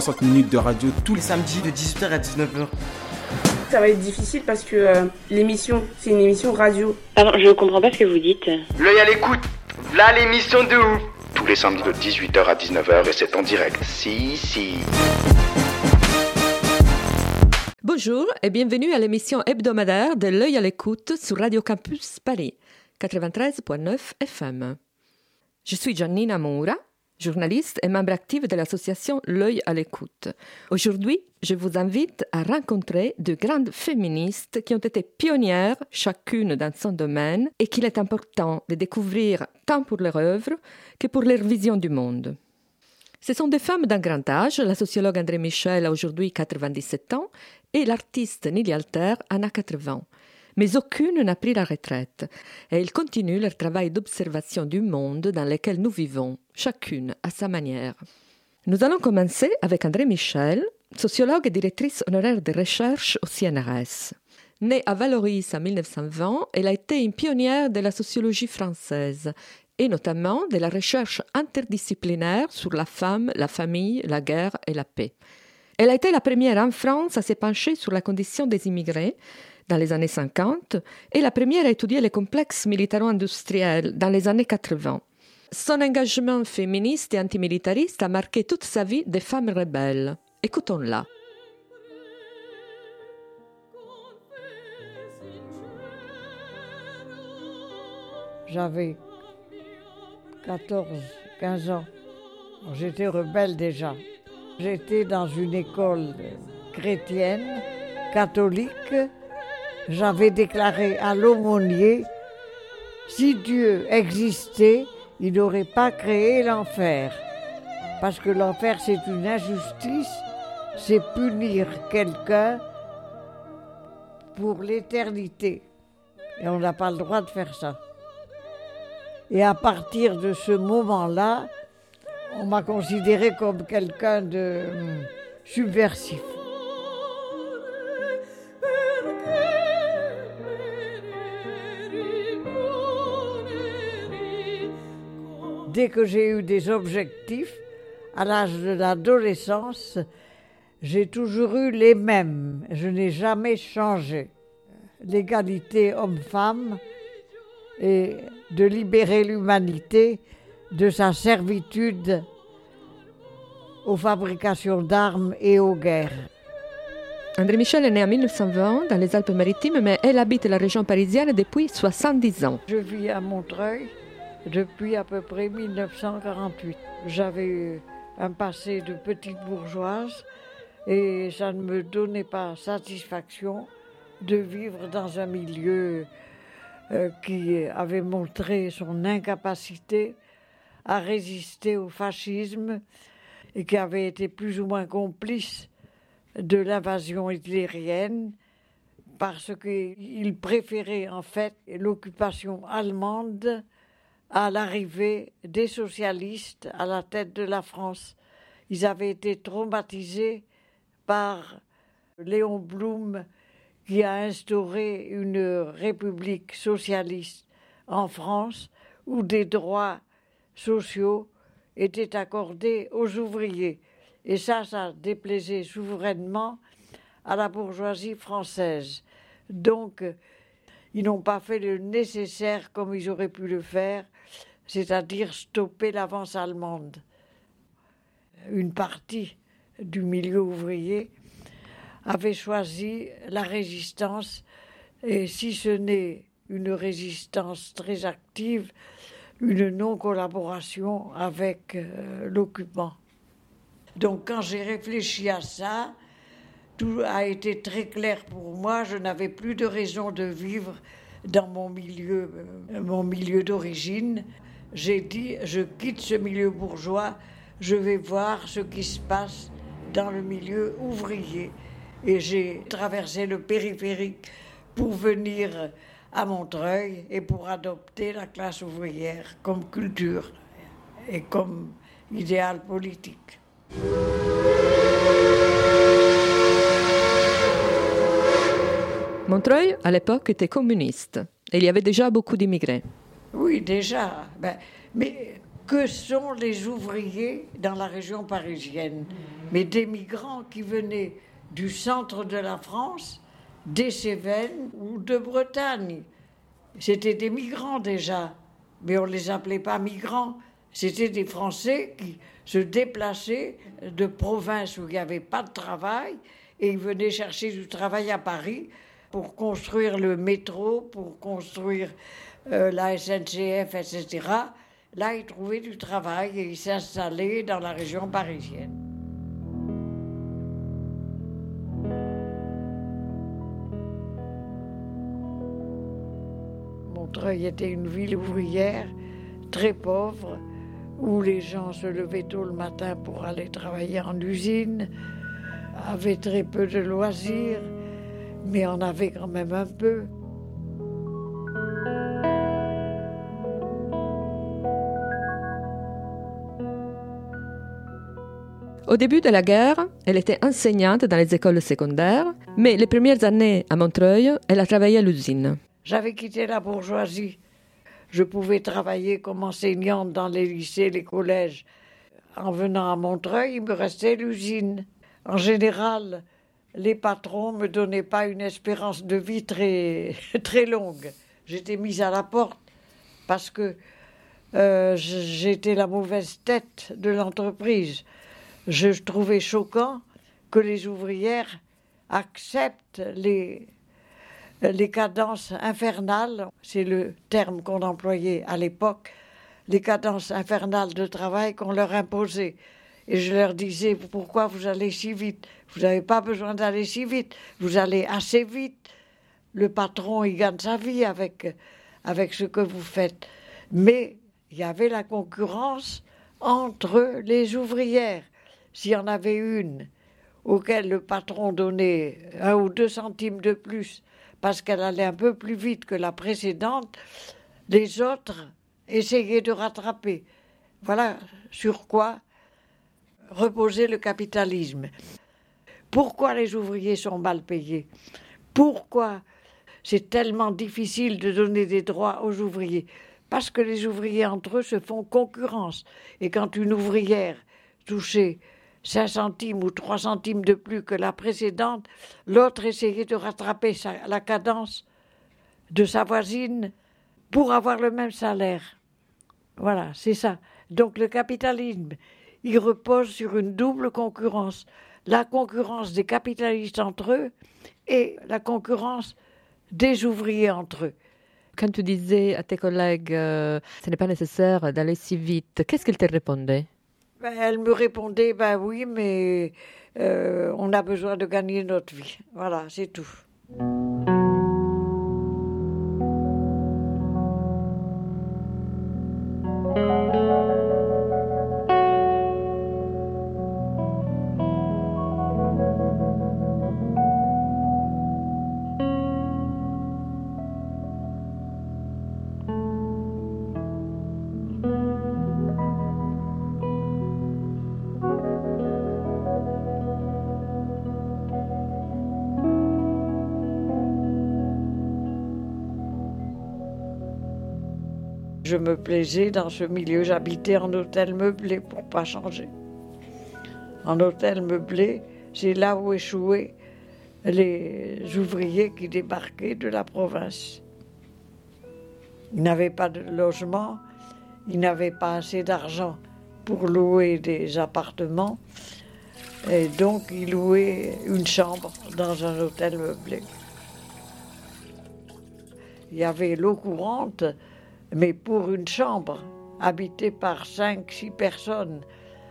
60 minutes de radio tous les samedi de 18h à 19h. Ça va être difficile parce que euh, l'émission, c'est une émission radio. Pardon, je comprends pas ce que vous dites. L'œil à l'écoute. Là, l'émission de ouf. tous les samedis de 18h à 19h et c'est en direct. Si, si. Bonjour et bienvenue à l'émission hebdomadaire de L'œil à l'écoute sur Radio Campus Paris, 93.9 FM. Je suis Giannina Moura, journaliste et membre active de l'association L'œil à l'écoute. Aujourd'hui, je vous invite à rencontrer de grandes féministes qui ont été pionnières, chacune dans son domaine, et qu'il est important de découvrir tant pour leur œuvre que pour leur vision du monde. Ce sont des femmes d'un grand âge. La sociologue André Michel a aujourd'hui 97 ans et l'artiste Nili Alter en a 80. Mais aucune n'a pris la retraite et elles continuent leur travail d'observation du monde dans lequel nous vivons, chacune à sa manière. Nous allons commencer avec André Michel, sociologue et directrice honoraire de recherche au CNRS. Née à Valoris en 1920, elle a été une pionnière de la sociologie française et notamment de la recherche interdisciplinaire sur la femme, la famille, la guerre et la paix. Elle a été la première en France à se pencher sur la condition des immigrés dans les années 50 et la première à étudier les complexes militaro-industriels dans les années 80. Son engagement féministe et antimilitariste a marqué toute sa vie des femmes rebelles. Écoutons-la. J'avais 14, 15 ans. J'étais rebelle déjà. J'étais dans une école chrétienne, catholique. J'avais déclaré à l'aumônier, si Dieu existait, il n'aurait pas créé l'enfer. Parce que l'enfer, c'est une injustice, c'est punir quelqu'un pour l'éternité. Et on n'a pas le droit de faire ça. Et à partir de ce moment-là, on m'a considéré comme quelqu'un de subversif. Dès que j'ai eu des objectifs, à l'âge de l'adolescence, j'ai toujours eu les mêmes. Je n'ai jamais changé. L'égalité homme-femme et de libérer l'humanité de sa servitude aux fabrications d'armes et aux guerres. André Michel est née en 1920 dans les Alpes-Maritimes, mais elle habite la région parisienne depuis 70 ans. Je vis à Montreuil depuis à peu près 1948. J'avais un passé de petite bourgeoise et ça ne me donnait pas satisfaction de vivre dans un milieu euh, qui avait montré son incapacité à résister au fascisme et qui avait été plus ou moins complice de l'invasion hitlérienne parce qu'il préférait en fait l'occupation allemande à l'arrivée des socialistes à la tête de la France. Ils avaient été traumatisés par Léon Blum qui a instauré une république socialiste en France où des droits sociaux étaient accordés aux ouvriers. Et ça, ça déplaisait souverainement à la bourgeoisie française. Donc, ils n'ont pas fait le nécessaire comme ils auraient pu le faire, c'est-à-dire stopper l'avance allemande. Une partie du milieu ouvrier avait choisi la résistance, et si ce n'est une résistance très active, une non-collaboration avec euh, l'occupant. Donc quand j'ai réfléchi à ça, tout a été très clair pour moi. Je n'avais plus de raison de vivre dans mon milieu, euh, mon milieu d'origine. J'ai dit, je quitte ce milieu bourgeois, je vais voir ce qui se passe dans le milieu ouvrier. Et j'ai traversé le périphérique pour venir à Montreuil et pour adopter la classe ouvrière comme culture et comme idéal politique. Montreuil, à l'époque, était communiste. Et il y avait déjà beaucoup d'immigrés. Oui, déjà. Ben, mais que sont les ouvriers dans la région parisienne? Mais des migrants qui venaient du centre de la France, des Cévennes ou de Bretagne. C'était des migrants déjà, mais on ne les appelait pas migrants. C'était des Français qui se déplaçaient de provinces où il n'y avait pas de travail et ils venaient chercher du travail à Paris pour construire le métro, pour construire euh, la SNCF, etc. Là, ils trouvaient du travail et ils s'installaient dans la région parisienne. Montreuil était une ville ouvrière très pauvre où les gens se levaient tôt le matin pour aller travailler en usine, avaient très peu de loisirs mais on avait quand même un peu. Au début de la guerre, elle était enseignante dans les écoles secondaires, mais les premières années à Montreuil, elle a travaillé à l'usine. J'avais quitté la bourgeoisie. Je pouvais travailler comme enseignante dans les lycées, les collèges. En venant à Montreuil, il me restait l'usine. En général, les patrons me donnaient pas une espérance de vie très, très longue. J'étais mise à la porte parce que euh, j'étais la mauvaise tête de l'entreprise. Je trouvais choquant que les ouvrières acceptent les, les cadences infernales, c'est le terme qu'on employait à l'époque, les cadences infernales de travail qu'on leur imposait. Et je leur disais, pourquoi vous allez si vite? Vous n'avez pas besoin d'aller si vite, vous allez assez vite. Le patron, il gagne sa vie avec, avec ce que vous faites. Mais il y avait la concurrence entre les ouvrières. S'il y en avait une auquel le patron donnait un ou deux centimes de plus parce qu'elle allait un peu plus vite que la précédente, les autres essayaient de rattraper. Voilà sur quoi reposer le capitalisme. Pourquoi les ouvriers sont mal payés? Pourquoi c'est tellement difficile de donner des droits aux ouvriers? Parce que les ouvriers entre eux se font concurrence. Et quand une ouvrière touchait 5 centimes ou 3 centimes de plus que la précédente, l'autre essayait de rattraper la cadence de sa voisine pour avoir le même salaire. Voilà, c'est ça. Donc le capitalisme, il repose sur une double concurrence. La concurrence des capitalistes entre eux et la concurrence des ouvriers entre eux. Quand tu disais à tes collègues euh, ce n'est pas nécessaire d'aller si vite, qu'est-ce qu'ils te répondaient? Ben, Elle me répondait ben oui, mais euh, on a besoin de gagner notre vie. Voilà, c'est tout. Je me plaisais dans ce milieu. J'habitais en hôtel meublé pour pas changer. En hôtel meublé, c'est là où échouaient les ouvriers qui débarquaient de la province. Ils n'avaient pas de logement, ils n'avaient pas assez d'argent pour louer des appartements, et donc ils louaient une chambre dans un hôtel meublé. Il y avait l'eau courante, mais pour une chambre habitée par cinq, six personnes,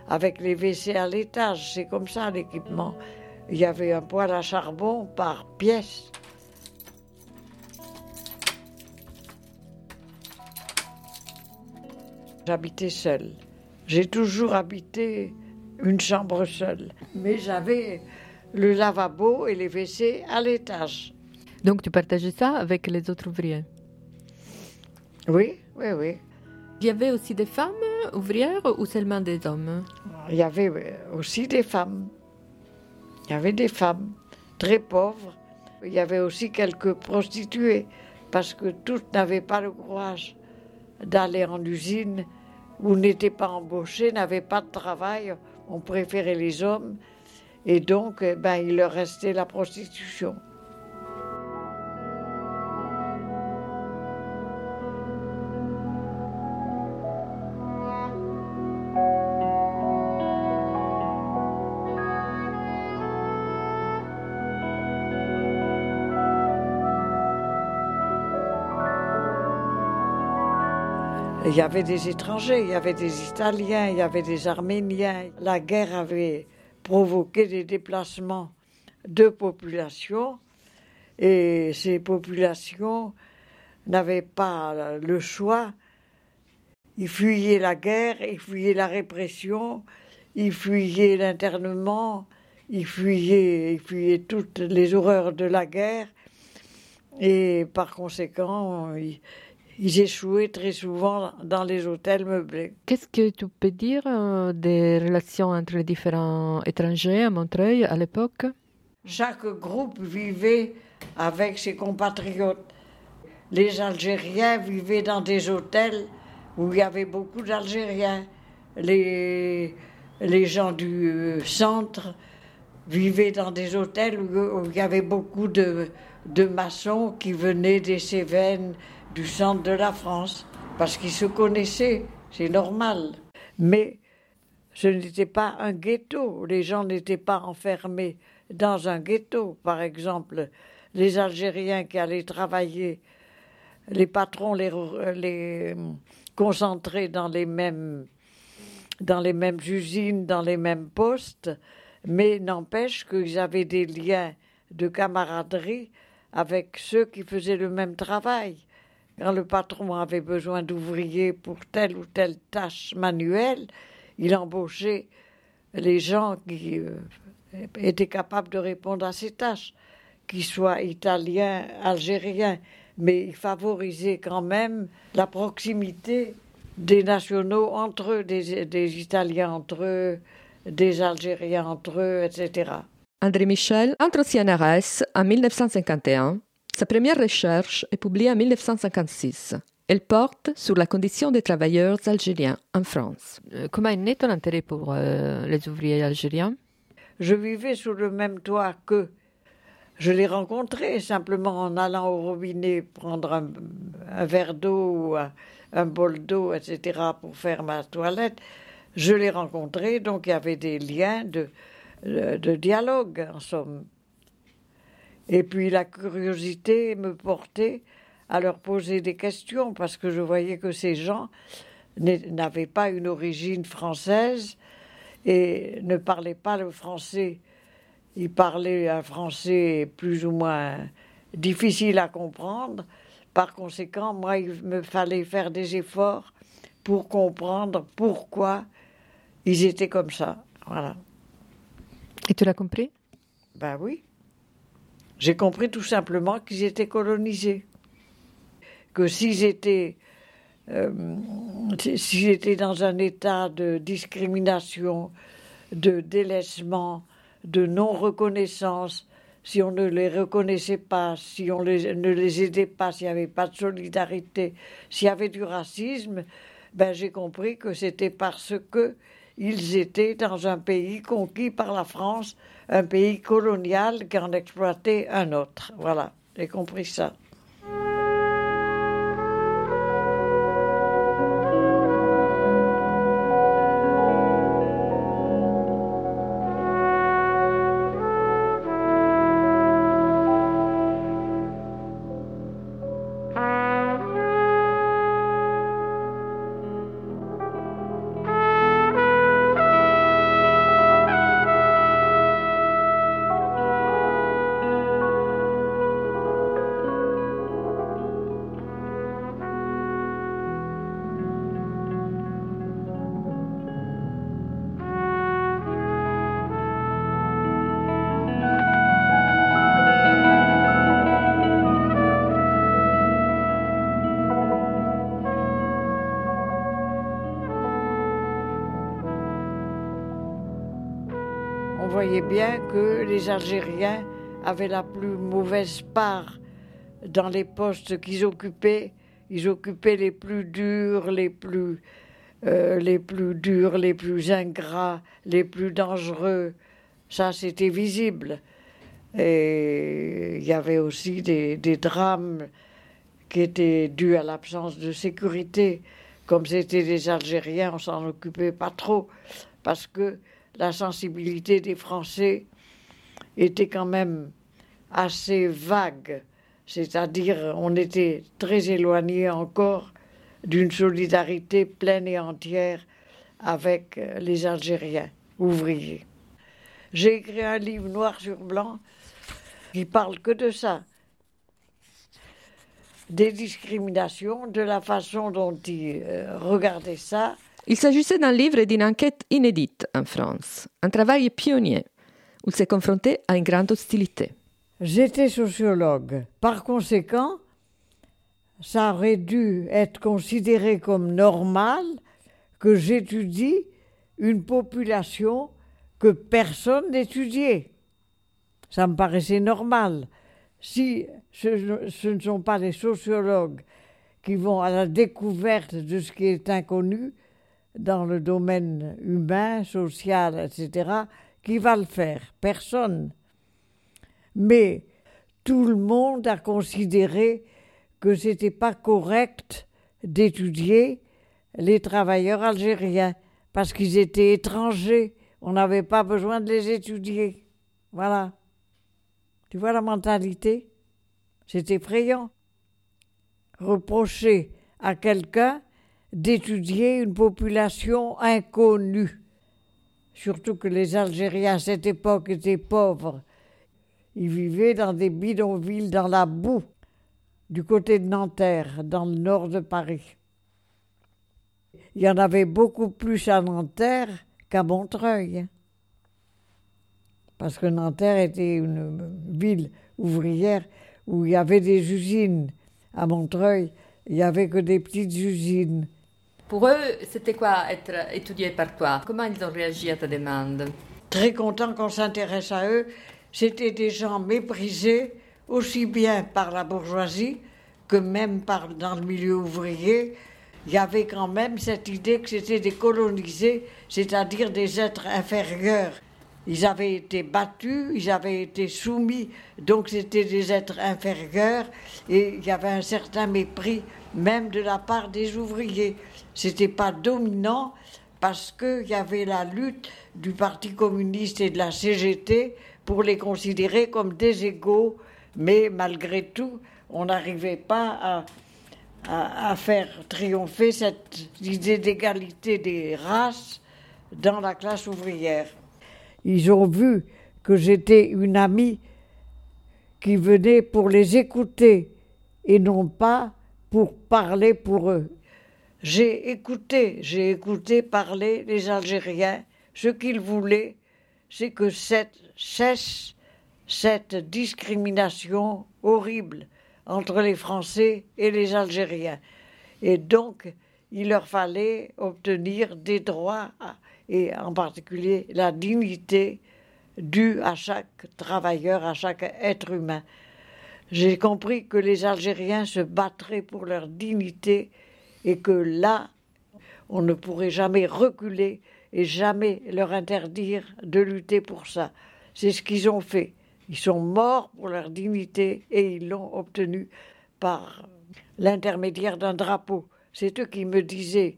avec les WC à l'étage, c'est comme ça l'équipement. Il y avait un poêle à charbon par pièce. J'habitais seule. J'ai toujours habité une chambre seule. Mais j'avais le lavabo et les WC à l'étage. Donc tu partageais ça avec les autres ouvriers? Oui, oui, oui. Il y avait aussi des femmes ouvrières ou seulement des hommes? Il y avait aussi des femmes. Il y avait des femmes très pauvres. Il y avait aussi quelques prostituées parce que toutes n'avaient pas le courage d'aller en usine ou n'étaient pas embauchées, n'avaient pas de travail. On préférait les hommes et donc eh ben, il leur restait la prostitution. Il y avait des étrangers, il y avait des Italiens, il y avait des Arméniens. La guerre avait provoqué des déplacements de populations et ces populations n'avaient pas le choix. Ils fuyaient la guerre, ils fuyaient la répression, ils fuyaient l'internement, ils fuyaient, ils fuyaient toutes les horreurs de la guerre et par conséquent, ils échouaient très souvent dans les hôtels meublés. Qu'est-ce que tu peux dire euh, des relations entre les différents étrangers à Montreuil à l'époque? Chaque groupe vivait avec ses compatriotes. Les Algériens vivaient dans des hôtels où il y avait beaucoup d'Algériens. Les, les gens du euh, centre vivaient dans des hôtels où, il y avait beaucoup de, de maçons qui venaient des Cévennes, du centre de la France, parce qu'ils se connaissaient, c'est normal. Mais ce n'était pas un ghetto, les gens n'étaient pas enfermés dans un ghetto. Par exemple, les Algériens qui allaient travailler, les patrons les, les concentraient dans les mêmes dans les mêmes usines, dans les mêmes postes, mais n'empêche qu'ils avaient des liens de camaraderie avec ceux qui faisaient le même travail. Quand le patron avait besoin d'ouvriers pour telle ou telle tâche manuelle, il embauchait les gens qui euh, étaient capables de répondre à ces tâches, qu'ils soient italiens, algériens, mais il favorisait quand même la proximité des nationaux entre eux, des, Italiens entre eux, des Algériens entre eux, etc. André Michel entre CNRS en 1951 sa première recherche est publiée en 1956. Elle porte sur la condition des travailleurs algériens en France. Euh, comment est né ton intérêt pour euh, les ouvriers algériens? Je vivais sous le même toit qu'eux. Je les rencontrais simplement en allant au robinet prendre un, verre d'eau ou un, bol d'eau, etc., pour faire ma toilette. Je les rencontrais, donc il y avait des liens de, de dialogue, en somme. Et puis la curiosité me portait à leur poser des questions parce que je voyais que ces gens n'avaient pas une origine française et ne parlaient pas le français. Ils parlaient un français plus ou moins difficile à comprendre. Par conséquent, moi, il me fallait faire des efforts pour comprendre pourquoi ils étaient comme ça. Voilà. Et tu l'as compris? Ben oui. J'ai compris tout simplement qu'ils étaient colonisés. Que s'ils étaient, euh, s'ils étaient dans un état de discrimination, de délaissement, de non-reconnaissance, si on ne les reconnaissait pas, si on ne les aidait pas, s'il n'y avait pas de solidarité, s'il y avait du racisme, ben j'ai compris que c'était parce que ils étaient dans un pays conquis par la France, un pays colonial qui en exploitait un autre. Voilà, j'ai compris ça. Bien que les Algériens avaient la plus mauvaise part dans les postes qu'ils occupaient. Ils occupaient les plus durs, les plus, euh, les plus durs, les plus ingrats, les plus dangereux. Ça, c'était visible. Et il y avait aussi des, des drames qui étaient dus à l'absence de sécurité. Comme c'était des Algériens, on s'en occupait pas trop, parce que la sensibilité des Français était quand même assez vague. C'est-à-dire, on était très éloigné encore d'une solidarité pleine et entière avec les Algériens ouvriers. J'ai écrit un livre noir sur blanc qui parle que de ça, des discriminations, de la façon dont ils euh, regardaient ça. Il s'agissait d'un livre et d'une enquête inédite en France, un travail pionnier où il s'est confronté à une grande hostilité. J'étais sociologue. Par conséquent, ça aurait dû être considéré comme normal que j'étudie une population que personne n'étudiait. Ça me paraissait normal. Si ce, ce, ne sont pas les sociologues qui vont à la découverte de ce qui est inconnu dans le domaine humain, social, etc., qui va le faire Personne. Mais tout le monde a considéré que ce n'était pas correct d'étudier les travailleurs algériens parce qu'ils étaient étrangers. On n'avait pas besoin de les étudier. Voilà. Tu vois la mentalité? C'est effrayant. Reprocher à quelqu'un d'étudier une population inconnue. Surtout que les Algériens à cette époque étaient pauvres. Ils vivaient dans des bidonvilles dans la boue, du côté de Nanterre, dans le nord de Paris. Il y en avait beaucoup plus à Nanterre qu'à Montreuil parce que Nanterre était une ville ouvrière où il y avait des usines. À Montreuil, il n'y avait que des petites usines. Pour eux, c'était quoi être étudié par toi? Comment ils ont réagi à ta demande? Très content qu'on s'intéresse à eux. C'était des gens méprisés, aussi bien par la bourgeoisie que même par, dans le milieu ouvrier. Il y avait quand même cette idée que c'était des colonisés, c'est-à-dire des êtres inférieurs. Ils avaient été battus, ils avaient été soumis, donc c'était des êtres inférieurs et il y avait un certain mépris même de la part des ouvriers. C'était pas dominant parce qu'il y avait la lutte du Parti communiste et de la CGT pour les considérer comme des égaux, mais malgré tout, on n'arrivait pas à, faire triompher cette idée d'égalité des races dans la classe ouvrière. Ils ont vu que j'étais une amie qui venait pour les écouter et non pas pour parler pour eux. J'ai écouté, j'ai écouté parler les Algériens. Ce qu'ils voulaient, c'est que cesse cette discrimination horrible entre les Français et les Algériens. Et donc, il leur fallait obtenir des droits et en particulier la dignité due à chaque travailleur, à chaque être humain. J'ai compris que les Algériens se battraient pour leur dignité et que là, on ne pourrait jamais reculer et jamais leur interdire de lutter pour ça. C'est ce qu'ils ont fait. Ils sont morts pour leur dignité et ils l'ont obtenu par l'intermédiaire d'un drapeau. C'est eux qui me disaient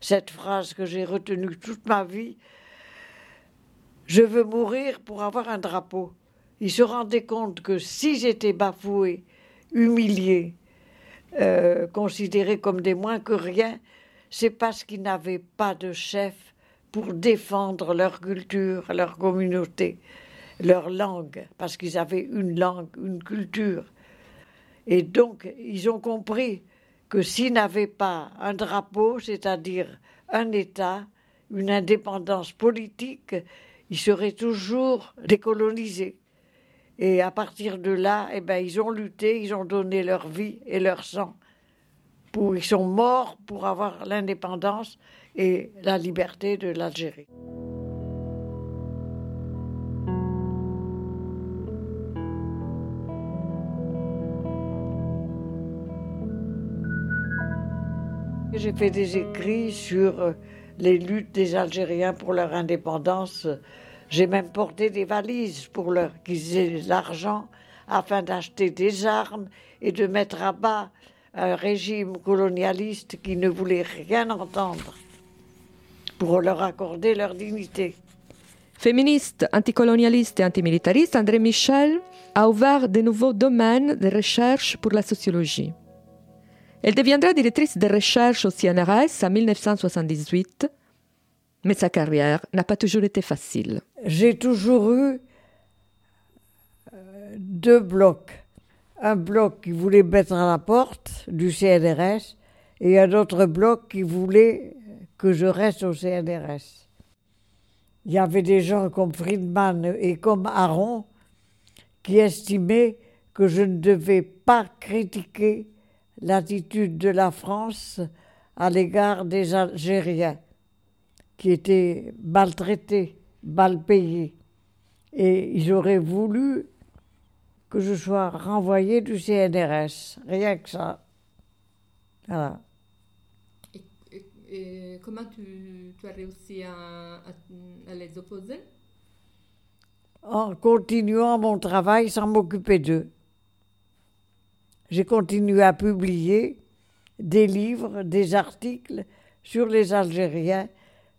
cette phrase que j'ai retenue toute ma vie. Je veux mourir pour avoir un drapeau. Ils se rendaient compte que s'ils étaient bafoués, humiliés, euh, considérés comme des moins que rien, c'est parce qu'ils n'avaient pas de chef pour défendre leur culture, leur communauté, leur langue, parce qu'ils avaient une langue, une culture. Et donc, ils ont compris que s'ils n'avaient pas un drapeau, c'est-à-dire un État, une indépendance politique, ils seraient toujours décolonisés. Et à partir de là, eh ben, ils ont lutté, ils ont donné leur vie et leur sang. Pour, ils sont morts pour avoir l'indépendance et la liberté de l'Algérie. J'ai fait des écrits sur euh, les luttes des Algériens pour leur indépendance j'ai même porté des valises pour leur aient l'argent afin d'acheter des armes et de mettre à bas un régime colonialiste qui ne voulait rien entendre pour leur accorder leur dignité. Féministe, anticolonialiste et antimilitariste, André Michel a ouvert de nouveaux domaines de recherche pour la sociologie. Elle deviendra directrice de recherche au CNRS en 1978, mais sa carrière n'a pas toujours été facile. J'ai toujours eu euh, deux blocs. Un bloc qui voulait mettre à la porte du CNRS et un autre bloc qui voulait que je reste au CNRS. Il y avait des gens comme Friedman et comme Aaron qui estimaient que je ne devais pas critiquer l'attitude de la France à l'égard des Algériens qui étaient maltraités, mal payés. Et ils auraient voulu que je sois renvoyé du CNRS, rien que ça. Voilà. Et, comment tu, as réussi à, à les opposer? En continuant mon travail sans m'occuper d'eux. J'ai continué à publier des livres, des articles sur les Algériens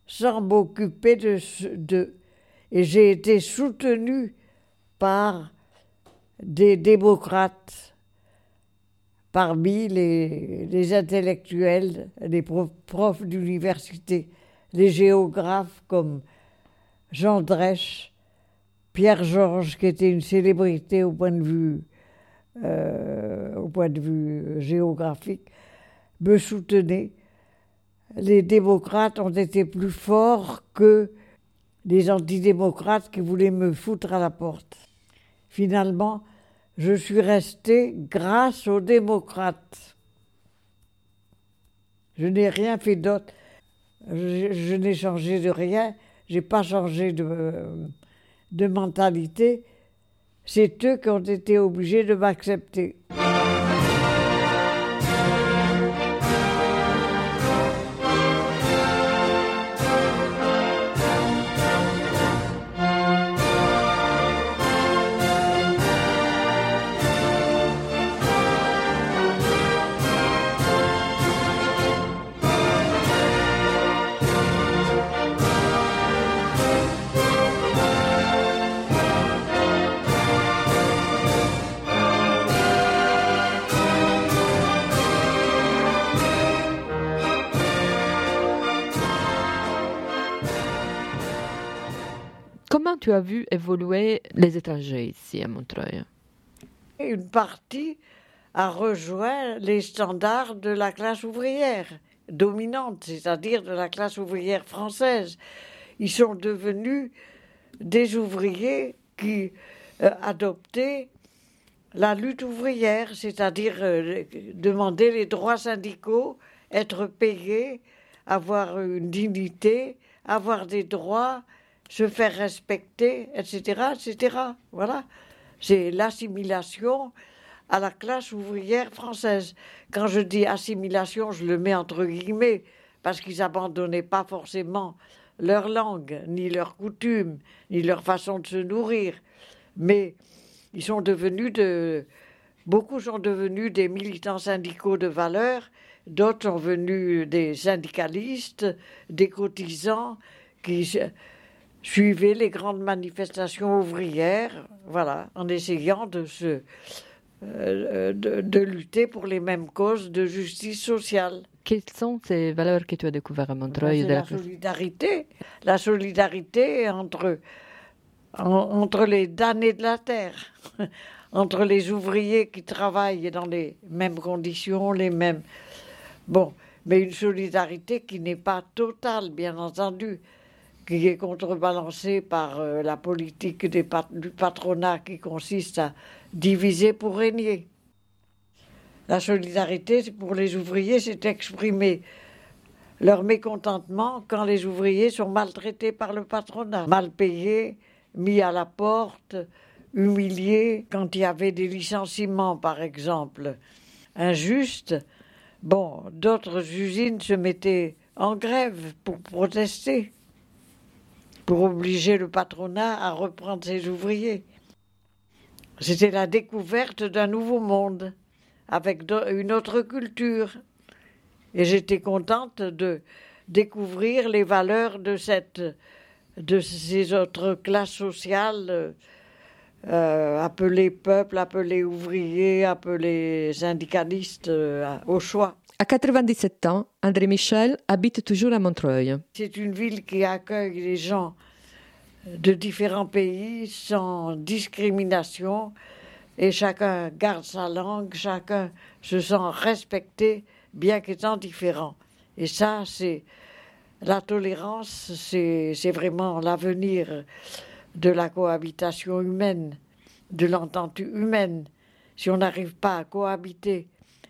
sans m'occuper de d'eux. Et j'ai été soutenu par des démocrates parmi les, intellectuels, les profs, d'université, les géographes comme Jean Drèche, Pierre Georges, qui était une célébrité au point de vue, euh, au point de vue géographique, me soutenaient. Les démocrates ont été plus forts que les antidémocrates qui voulaient me foutre à la porte. Finalement, je suis resté grâce aux démocrates. Je n'ai rien fait d'autre. Je, n'ai changé de rien. J'ai pas changé de, de mentalité. C'est eux qui ont été obligés de m'accepter. As vu évoluer les étrangers ici à Montreuil Une partie a rejoint les standards de la classe ouvrière dominante, c'est-à-dire de la classe ouvrière française. Ils sont devenus des ouvriers qui euh, adoptaient la lutte ouvrière, c'est-à-dire euh, demander les droits syndicaux, être payés, avoir une dignité, avoir des droits, se faire respecter, etc., etc. Voilà. C'est l'assimilation à la classe ouvrière française. Quand je dis assimilation, je le mets entre guillemets, parce qu'ils n'abandonnaient pas forcément leur langue, ni leurs coutumes, ni leur façon de se nourrir. Mais ils sont devenus de. Beaucoup sont devenus des militants syndicaux de valeur, d'autres sont venus des syndicalistes, des cotisants qui suivait les grandes manifestations ouvrières, voilà, en essayant de se euh, de, lutter pour les mêmes causes de justice sociale. Quelles sont ces valeurs que tu as découvertes à Montreuil ben, La solidarité, la solidarité entre, entre les damnés de la terre, entre les ouvriers qui travaillent dans les mêmes conditions, les mêmes. Bon, mais une solidarité qui n'est pas totale, bien entendu qui est contrebalancé par euh, la politique du patronat qui consiste à diviser pour régner. La solidarité pour les ouvriers, c'est exprimer leur mécontentement quand les ouvriers sont maltraités par le patronat, mal payés, mis à la porte, humiliés quand il y avait des licenciements, par exemple, injustes. Bon, d'autres usines se mettaient en grève pour protester, pour obliger le patronat à reprendre ses ouvriers. C'était la découverte d'un nouveau monde, avec une autre culture. Et j'étais contente de découvrir les valeurs de, cette, de ces autres classes sociales euh, appelées peuple, appelées ouvriers, appelés syndicalistes euh, au choix. À 97 ans, André Michel habite toujours à Montreuil. C'est une ville qui accueille les gens de différents pays sans discrimination et chacun garde sa langue, chacun se sent respecté bien qu'étant différent. Et ça, c'est la tolérance, c'est vraiment l'avenir de la cohabitation humaine, de l'entente humaine. Si on n'arrive pas à cohabiter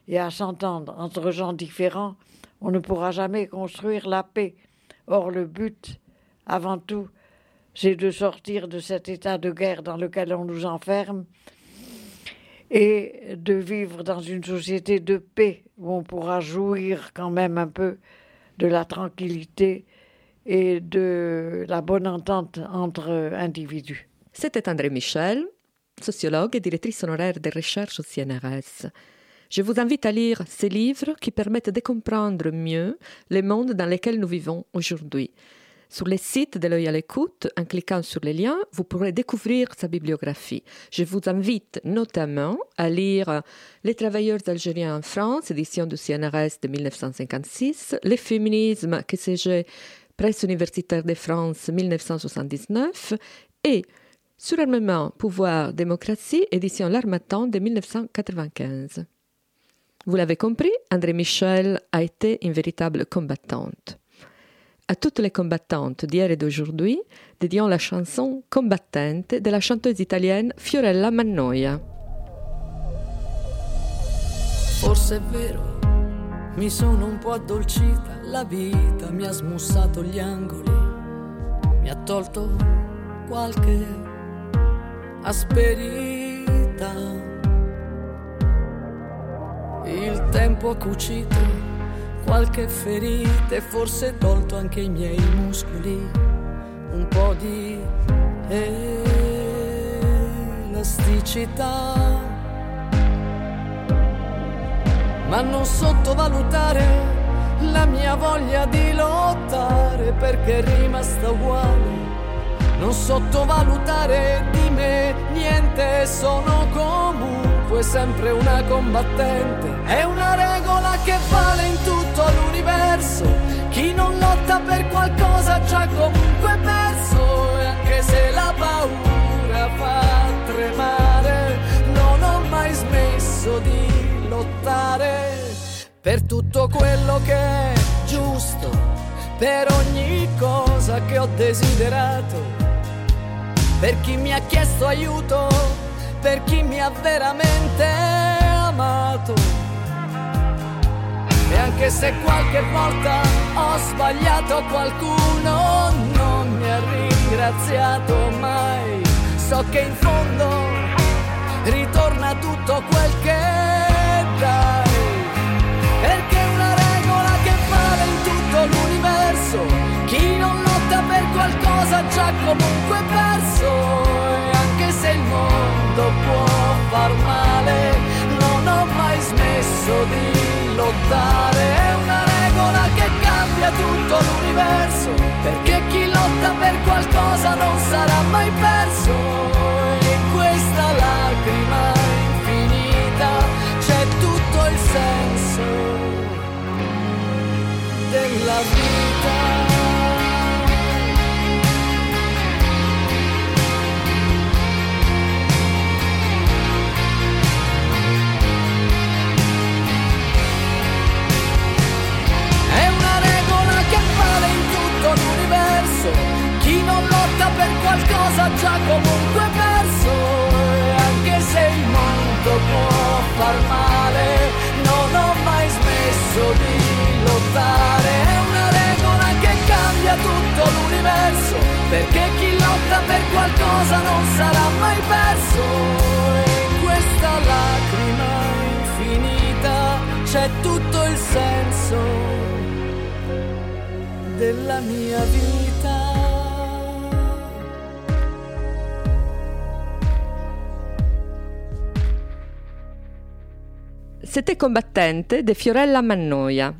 et à s'entendre entre gens différents, on ne pourra jamais construire la paix. Or, le but, avant tout, c'est de sortir de cet état de guerre dans lequel on nous enferme et de vivre dans une société de paix où on pourra jouir quand même un peu de la tranquillité et de la bonne entente entre individus. C'était André Michel, sociologue et directrice honoraire des recherches au CNRS. Je vous invite à lire ces livres qui permettent de comprendre mieux le monde dans lequel nous vivons aujourd'hui. Sur le site de l'œil à l'écoute, en cliquant sur les liens, vous pourrez découvrir sa bibliographie. Je vous invite notamment à lire Les travailleurs algériens en France, édition du CNRS de 1956, Les féminismes, que sais-je, Presse universitaire de France 1979 et Surarmement, pouvoir, démocratie, édition L'Armatan de 1995. Vous l'avez compris, André Michel a été une véritable combattante. À toutes les combattantes d'hier et d'aujourd'hui, dédions la chanson Combattente de la chanteuse italienne Fiorella Mannoia. Forse è vero, mi sono un po' addolcita, la vita mi ha smussato gli angoli, mi ha tolto qualche asperita. Il tempo ha cucito qualche ferita e forse tolto anche i miei muscoli, un po' di elasticità. Ma non sottovalutare la mia voglia di lottare perché è rimasta uguale. Non sottovalutare di me niente, sono comunque comunque sempre una combattente. È una regola che vale in tutto l'universo. Chi non lotta per qualcosa già comunque perso. E anche se la paura fa tremare, non ho mai smesso di lottare per tutto quello che è giusto, per ogni cosa che ho desiderato. Per chi mi ha chiesto aiuto per chi mi ha veramente amato. E anche se qualche volta ho sbagliato qualcuno, non mi ha ringraziato mai. So che in fondo ritorna tutto quel che tutto l'universo, perché chi lotta per qualcosa non sarà mai perso, e questa lacrima infinita c'è tutto il senso della vita. Qualcosa già comunque perso. E anche se il mondo può far male non ho mai smesso di lottare. È una regola che cambia tutto l'universo perché chi lotta per qualcosa non sarà mai perso. E in questa lacrima infinita c'è tutto il senso della mia vita. C'était Combattente de Fiorella Mannoia.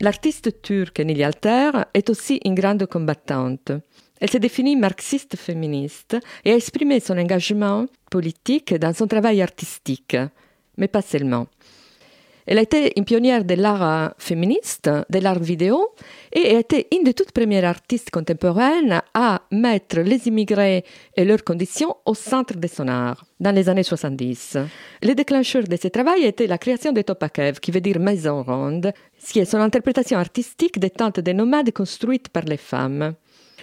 L'artiste turque Nili Alter est aussi une grande combattante. Elle se définit marxiste féministe et a exprimé son engagement politique dans son travail artistique, mais pas seulement. Elle a été une pionnière de l'art féministe, de l'art vidéo, et a été une des toutes premières artistes contemporaines à mettre les immigrés et leurs conditions au centre de son art, dans les années 70. Le déclencheur de ce travail était la création de Topakev, qui veut dire maison ronde, ce qui est son interprétation artistique des tentes de nomades construites par les femmes.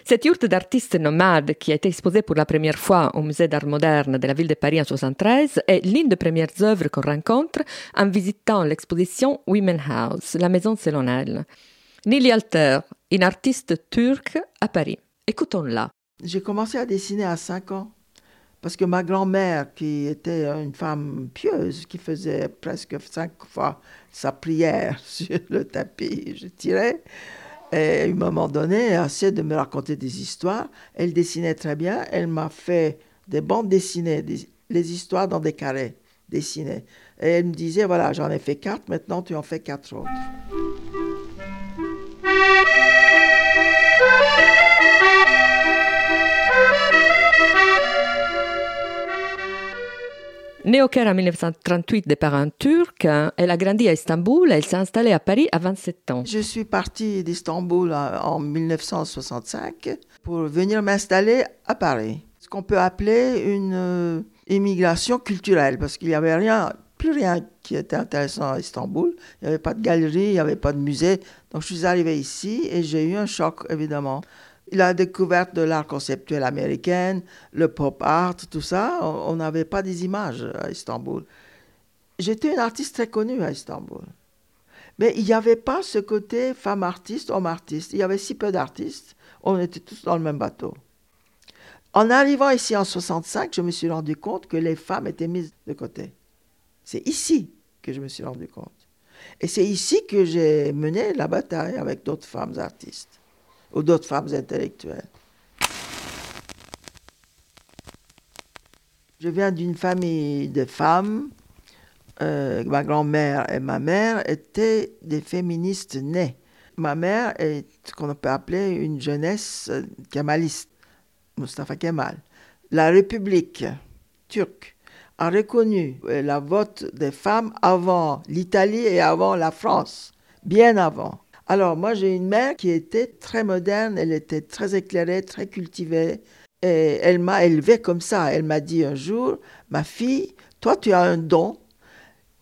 Cette yourte d'artistes nomades qui a été exposée pour la première fois au musée d'art moderne de la ville de Paris en 1973 est l'une des premières œuvres qu'on rencontre en visitant l'exposition Women House, la maison selon elle. Nili Alter, une artiste turque à Paris. Écoutons-la. J'ai commencé à dessiner à 5 ans parce que ma grand-mère, qui était une femme pieuse, qui faisait presque cinq fois sa prière sur le tapis, je tirais, et à un moment donné, elle a essayé de me raconter des histoires. Elle dessinait très bien. Elle m'a fait des bandes dessinées, des, les histoires dans des carrés dessinés. Et elle me disait, voilà, j'en ai fait quatre, maintenant tu en fais quatre autres. Née au Caire en 1938 de parents turcs, elle a grandi à Istanbul et elle s'est installée à Paris à 27 ans. Je suis partie d'Istanbul en 1965 pour venir m'installer à Paris. Ce qu'on peut appeler une euh, immigration culturelle, parce qu'il n'y avait plus rien qui était intéressant à Istanbul. Il n'y avait pas de galerie, il n'y avait pas de musée. Donc je suis arrivée ici et j'ai eu un choc, évidemment la découverte de l'art conceptuel américain, le pop art, tout ça, on n'avait pas des images à Istanbul. J'étais une artiste très connue à Istanbul. Mais il n'y avait pas ce côté femme artiste, homme artiste. Il y avait si peu d'artistes, on était tous dans le même bateau. En arrivant ici en 65, je me suis rendu compte que les femmes étaient mises de côté. C'est ici que je me suis rendu compte. Et c'est ici que j'ai mené la bataille avec d'autres femmes artistes ou d'autres femmes intellectuelles. Je viens d'une famille de femmes. Euh, ma grand-mère et ma mère étaient des féministes nées. Ma mère est ce qu'on peut appeler une jeunesse kemaliste, Mustafa Kemal. La République turque a reconnu la vote des femmes avant l'Italie et avant la France, bien avant. Alors moi j'ai une mère qui était très moderne, elle était très éclairée, très cultivée. Et elle m'a élevée comme ça. Elle m'a dit un jour, ma fille, toi tu as un don.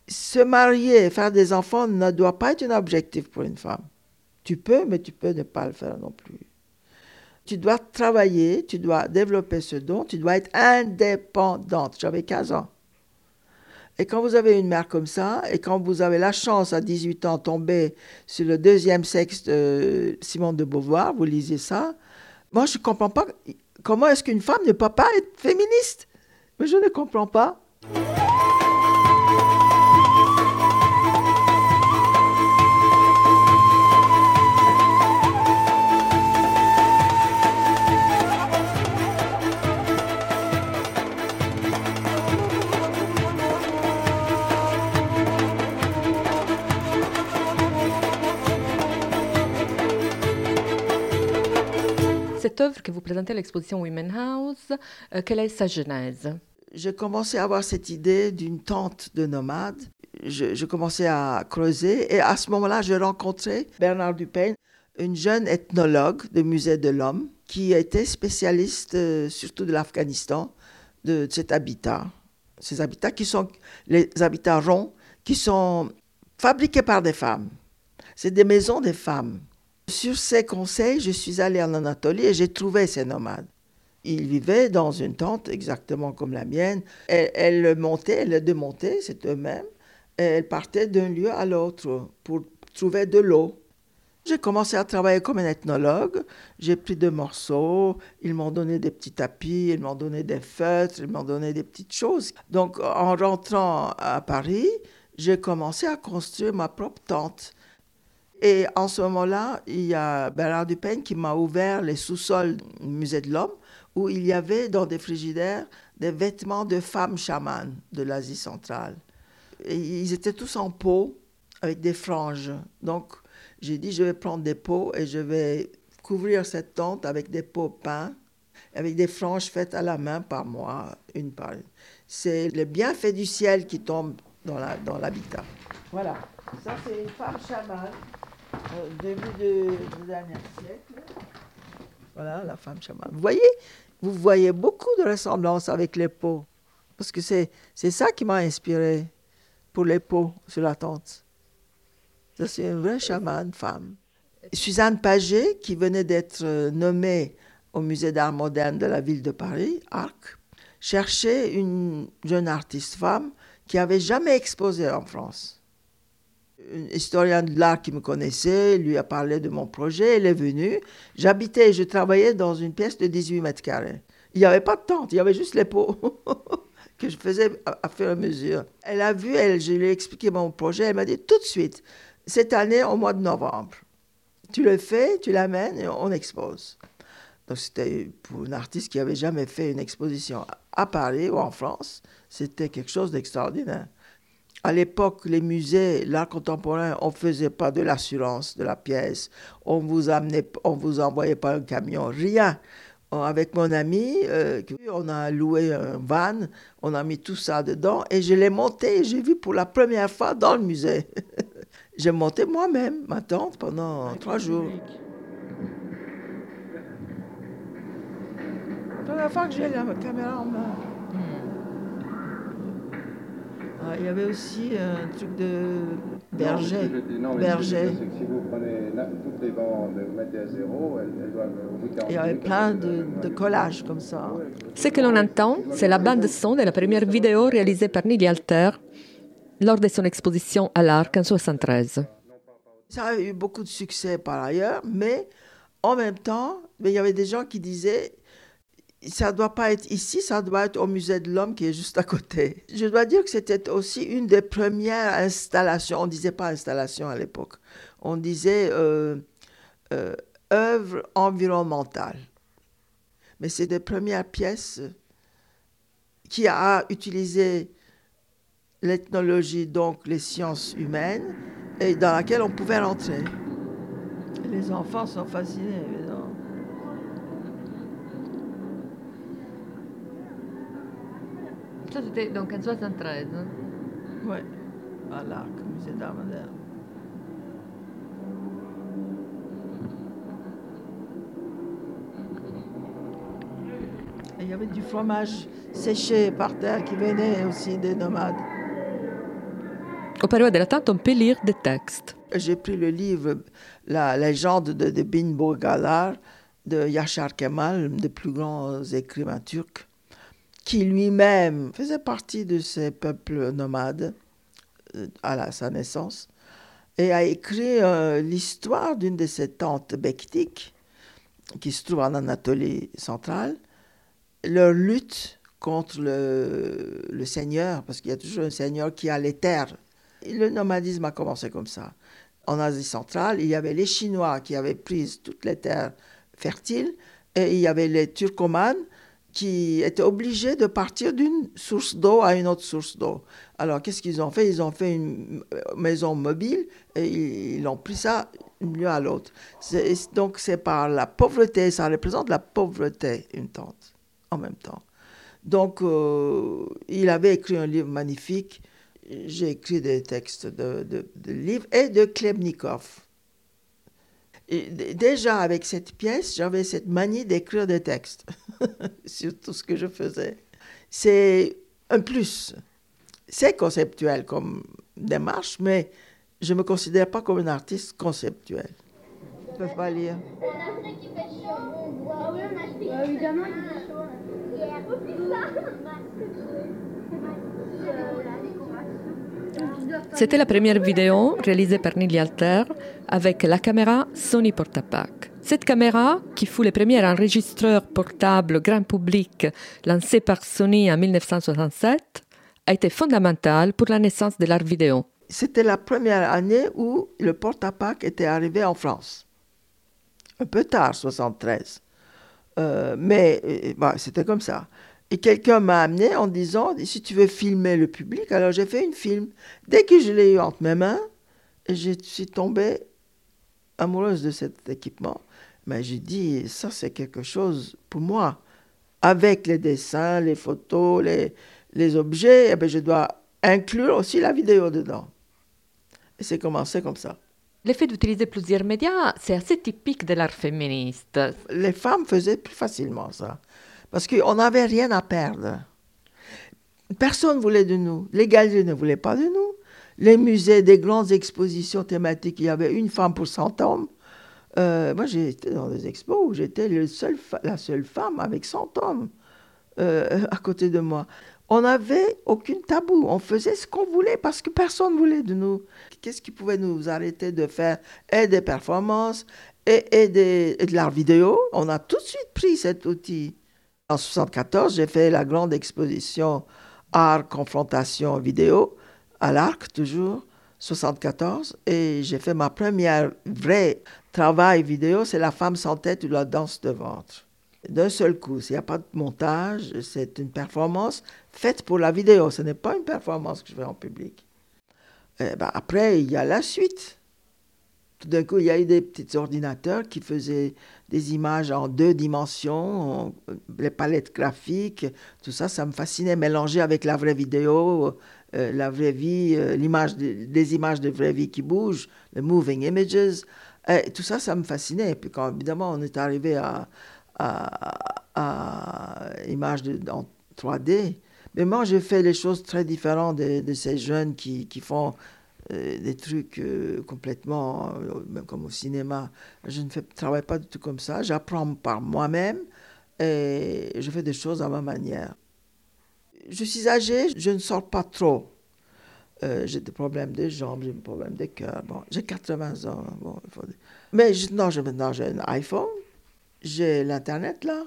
Se marier, faire des enfants ne doit pas être un objectif pour une femme. Tu peux, mais tu peux ne pas le faire non plus. Tu dois travailler, tu dois développer ce don, tu dois être indépendante. J'avais 15 ans. Et quand vous avez une mère comme ça, et quand vous avez la chance à 18 ans tomber sur le deuxième sexe de Simone de Beauvoir, vous lisez ça, moi je ne comprends pas comment est-ce qu'une femme ne peut pas être féministe? Mais je ne comprends pas. Cette œuvre que vous présentez à l'exposition Women House, euh, quelle est sa genèse? J'ai commencé à avoir cette idée d'une tente de nomades. Je, je, commençais à creuser et à ce moment-là, j'ai rencontré Bernard Dupain, une jeune ethnologue du musée de l'homme qui était spécialiste euh, surtout de l'Afghanistan, de, de cet habitat. Ces habitats qui sont les habitats ronds, qui sont fabriqués par des femmes. C'est des maisons des femmes. Sur ses conseils, je suis allée en Anatolie et j'ai trouvé ces nomades. Ils vivaient dans une tente exactement comme la mienne. Elles, montaient, elles démontaient, c'est eux-mêmes. Elles partaient d'un lieu à l'autre pour trouver de l'eau. J'ai commencé à travailler comme un ethnologue. J'ai pris des morceaux. Ils m'ont donné des petits tapis, ils m'ont donné des feutres, ils m'ont donné des petites choses. Donc, en rentrant à Paris, j'ai commencé à construire ma propre tente. Et en ce moment-là, il y a Bernard Dupin qui m'a ouvert les sous-sols du musée de l'homme, où il y avait dans des frigidaires des vêtements de femmes chamanes de l'Asie centrale. Ils étaient tous en peau, avec des franges. Donc, j'ai dit, je vais prendre des peaux et je vais couvrir cette tente avec des peaux peints, avec des franges faites à la main par moi, une par une. C'est le bienfait du ciel qui tombe dans l'habitat. Voilà, ça c'est une femme chamane, au début du dernier siècle. Voilà, la femme chamane. Vous voyez, vous voyez beaucoup de ressemblances avec les peaux, parce que c'est ça qui m'a inspiré pour les peaux sur la tente. C'est une vraie chamane femme. Suzanne Paget, qui venait d'être euh, nommée au musée d'art moderne de la ville de Paris, ARC, cherchait une jeune artiste femme qui avait jamais exposé en France. Historien de l'art qui me connaissait lui a parlé de mon projet, elle est venue. J'habitais, je travaillais dans une pièce de 18 mètres carrés. Il n'y avait pas de tente, il y avait juste les pots que je faisais à, à mesure. Elle a vu, elle, je lui ai expliqué mon projet, elle m'a dit tout de suite, cette année au mois de novembre. Tu le fais, tu l'amènes et on expose. Donc c'était pour une artiste qui n'avait jamais fait une exposition à Paris ou en France, c'était quelque chose d'extraordinaire. À l'époque, les musées, l'art contemporain, on ne faisait pas de l'assurance de la pièce, on vous amenait, on vous envoyait pas un camion, rien. Avec mon ami, euh, on a loué un van, on a mis tout ça dedans et je l'ai monté. J'ai vu pour la première fois dans le musée. J'ai monté moi-même ma tente pendant trois jours. La première fois que j'ai la caméra en main. Il y avait aussi un truc de berger. berger. Il y avait plein de, de collages comme ça. Ce que l'on entend, c'est la bande son de la première vidéo réalisée par Nili Alter lors de son exposition à l'Arc en 1973. Ça a eu beaucoup de succès par ailleurs, mais en même temps, il y avait des gens qui disaient ça ne doit pas être ici, ça doit être au musée de l'homme qui est juste à côté. Je dois dire que c'était aussi une des premières installations. On ne disait pas installation à l'époque. On disait euh, euh, œuvre environnementale. Mais c'est des premières pièces qui a utilisé l'ethnologie, donc les sciences humaines, et dans laquelle on pouvait rentrer. les enfants sont fascinés, évidemment. Ça, c'était donc en 73. Oui, à l'Arc, musée d'art moderne. il y avait du fromage séché par terre qui venait aussi des nomades. Au Période de la Tente, on peut lire des textes. J'ai pris le livre La légende de, de Bin Bogalar de Yashar Kemal, un des plus grands écrivains turcs, qui lui-même faisait partie de ces peuples nomades euh, à sa naissance et a écrit euh, l'histoire d'une de ses tantes bektiques qui se trouve en Anatolie centrale, leur lutte contre le, le Seigneur, parce qu'il y a toujours un Seigneur qui a les terres. Et le nomadisme a commencé comme ça. En Asie centrale, il y avait les Chinois qui avaient pris toutes les terres fertiles, et il y avait les Turcomanes qui étaient obligés de partir d'une source d'eau à une autre source d'eau. Alors, qu'est-ce qu'ils ont fait? Ils ont fait une maison mobile et ils, ont pris ça d'une lieu à l'autre. Donc, c'est par la pauvreté, ça représente la pauvreté, une tente, en même temps. Donc, euh, il avait écrit un livre magnifique. J'ai écrit des textes de, de livres et de Klebnikov. Et déjà avec cette pièce, j'avais cette manie d'écrire des textes sur tout ce que je faisais. C'est un plus. C'est conceptuel comme démarche, mais je ne me considère pas comme un artiste conceptuel. Ils ne peuvent pas lire. C'était la première vidéo réalisée par Nili Alter avec la caméra Sony Portapac. Cette caméra, qui fut le premier enregistreur portable grand public lancé par Sony en 1967, a été fondamentale pour la naissance de l'art vidéo. C'était la première année où le porte-à-pack était arrivé en France. Un peu tard, 73. Euh, mais euh, bah, c'était comme ça. Et quelqu'un m'a amené en disant si tu veux filmer le public, alors j'ai fait une film. Dès que je l'ai eu entre mes mains, je suis tombée amoureuse de cet équipement. Mais j'ai dit ça c'est quelque chose pour moi. Avec les dessins, les photos, les, les objets, eh bien, je dois inclure aussi la vidéo dedans. Et c'est commencé comme ça. Le fait d'utiliser plusieurs médias, c'est assez typique de l'art féministe. Les femmes faisaient plus facilement ça. Parce qu'on n'avait rien à perdre. Personne ne voulait de nous. Les galeries ne voulaient pas de nous. Les musées, des grandes expositions thématiques, il y avait une femme pour 100 hommes. Euh, moi, j'étais dans des expos où j'étais la seule femme avec 100 hommes euh, à côté de moi. On n'avait aucun tabou. On faisait ce qu'on voulait parce que personne ne voulait de nous. Qu'est-ce qui pouvait nous arrêter de faire et des performances et, et de l'art vidéo? On a tout de suite pris cet outil. En 1974, j'ai fait la grande exposition Art, Confrontation, Vidéo, à l'Arc toujours, 74, et j'ai fait ma première vraie travail vidéo, c'est La femme sans tête ou la danse de ventre. D'un seul coup, il n'y a pas de montage, c'est une performance faite pour la vidéo, ce n'est pas une performance que je fais en public. Et ben après, il y a la suite. Tout d'un coup, il y a eu des petits ordinateurs qui faisaient des images en deux dimensions, les palettes graphiques, tout ça, ça me fascinait, mélangé avec la vraie vidéo, euh, la vraie vie, euh, l'image des images de vraie vie qui bougent, les moving images, tout ça, ça me fascinait. Et puis quand évidemment on est arrivé à, à, à images en 3D, mais moi j'ai fait les choses très différentes de, de ces jeunes qui, qui font des trucs euh, complètement, euh, même comme au cinéma. Je ne fais, travaille pas du tout comme ça. J'apprends par moi-même et je fais des choses à ma manière. Je suis âgée, je ne sors pas trop. j'ai des problèmes des jambes, j'ai des problèmes des cœurs. Bon, j'ai 80 ans. Bon. Mais je, non, maintenant j'ai un iPhone, j'ai l'Internet là.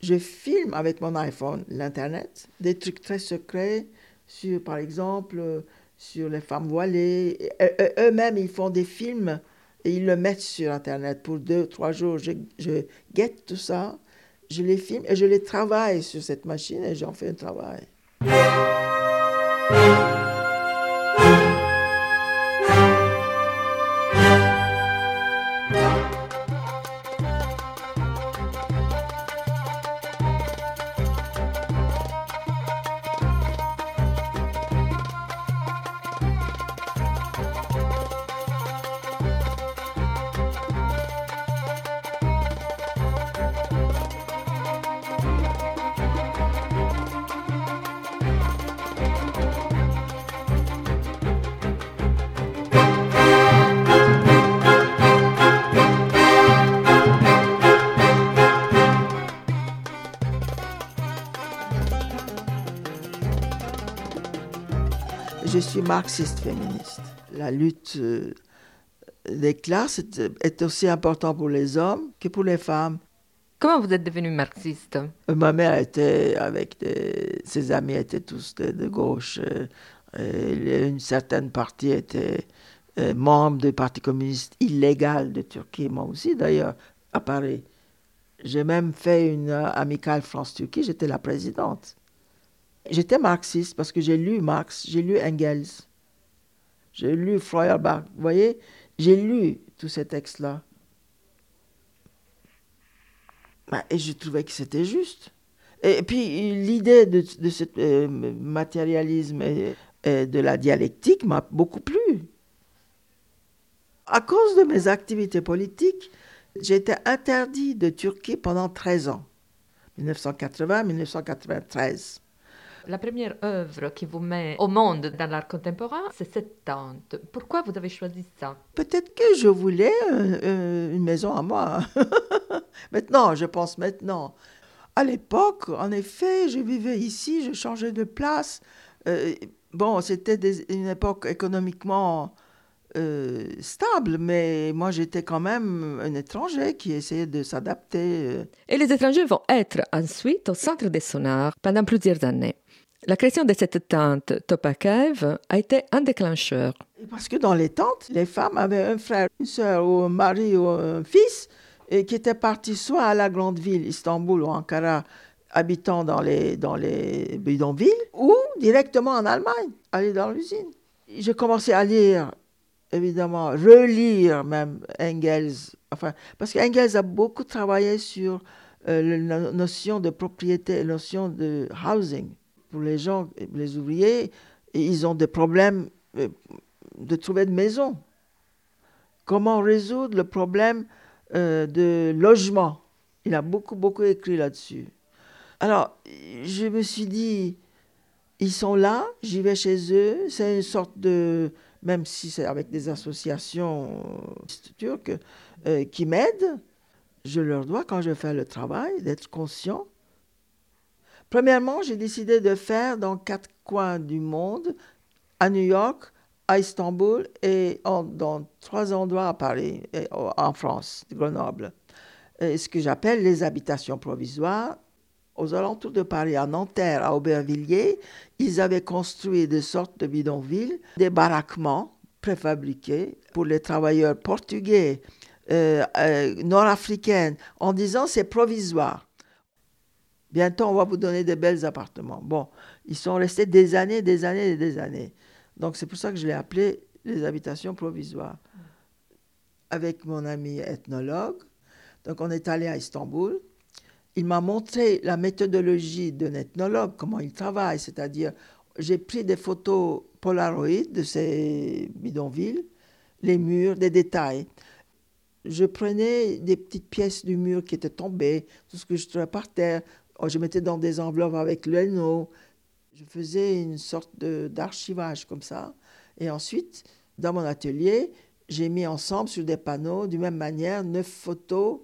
Je filme avec mon iPhone l'Internet, des trucs très secrets sur, par exemple, sur les femmes voilées. Eux-mêmes, ils font des films et ils le mettent sur Internet pour deux, trois jours. Je, je guette tout ça, je les filme et je les travaille sur cette machine et j'en fais un travail. Je suis marxiste féministe. La lutte euh, des classes est, aussi importante pour les hommes que pour les femmes. Comment vous êtes devenue marxiste? Euh, Ma mère était avec ses amis étaient tous de, gauche. Euh, une certaine partie était membre du Parti communiste illégal de Turquie, moi aussi d'ailleurs, à Paris. J'ai même fait une amicale France-Turquie, j'étais la présidente. J'étais marxiste parce que j'ai lu Marx, j'ai lu Engels, j'ai lu Feuerbach. Vous voyez, j'ai lu tous ces textes-là. Bah, et je trouvais que c'était juste. Et puis l'idée de, ce euh, matérialisme et, de la dialectique m'a beaucoup plu. À cause de mes activités politiques, j'ai été interdit de Turquie pendant 13 ans, 1980-1993. La première œuvre qui vous met au monde dans l'art contemporain, c'est cette tente. Pourquoi vous avez choisi ça? Peut-être que je voulais euh, euh, une maison à moi. maintenant, je pense maintenant. À l'époque, en effet, je vivais ici, je changeais de place. Euh, bon, c'était une époque économiquement stable, mais moi j'étais quand même un étranger qui essayait de s'adapter. Et les étrangers vont être ensuite au centre des sonars pendant plusieurs années. La création de cette tente Topa Cave a été un déclencheur. Parce que dans les tentes, les femmes avaient un frère, une soeur, ou un mari, ou un fils, qui étaient partis soit à la grande ville, Istanbul ou Ankara, habitant dans les, dans les bidonvilles, ou directement en Allemagne, aller dans l'usine. J'ai commencé à lire, évidemment, relire même Engels, enfin, parce qu'Engels a beaucoup travaillé sur euh, la notion de propriété, la notion de housing. Pour les gens, les ouvriers, ils ont des problèmes euh, de trouver de maison. Comment résoudre le problème euh, de logement? Il a beaucoup, beaucoup écrit là-dessus. Alors, je me suis dit, ils sont là, j'y vais chez eux, c'est une sorte de, même si c'est avec des associations turques euh, qui m'aident, je leur dois, quand je fais le travail, d'être conscient. Premièrement, j'ai décidé de faire dans quatre coins du monde, à New York, à Istanbul et dans trois endroits à Paris, et en France, Grenoble. Ce que j'appelle les habitations provisoires. Aux alentours de Paris, à Nanterre, à Aubervilliers, ils avaient construit des sortes de bidonvilles, des baraquements préfabriqués pour les travailleurs portugais, euh, euh, nord-africains, en disant c'est provisoire. Bientôt, on va vous donner des belles appartements. Bon, ils sont restés des années, des années et des années. Donc c'est pour ça que je l'ai appelé les habitations provisoires. Avec mon ami ethnologue, donc on est allé à Istanbul. Il m'a montré la méthodologie d'un ethnologue, comment il travaille, c'est-à-dire j'ai pris des photos Polaroid de ces bidonvilles, les murs, des détails. Je prenais des petites pièces du mur qui étaient tombées, tout ce que je trouvais par terre. Je mettais dans des enveloppes avec l'anneau, je faisais une sorte d'archivage comme ça. Et ensuite, dans mon atelier, j'ai mis ensemble sur des panneaux, d'une même manière, neuf photos,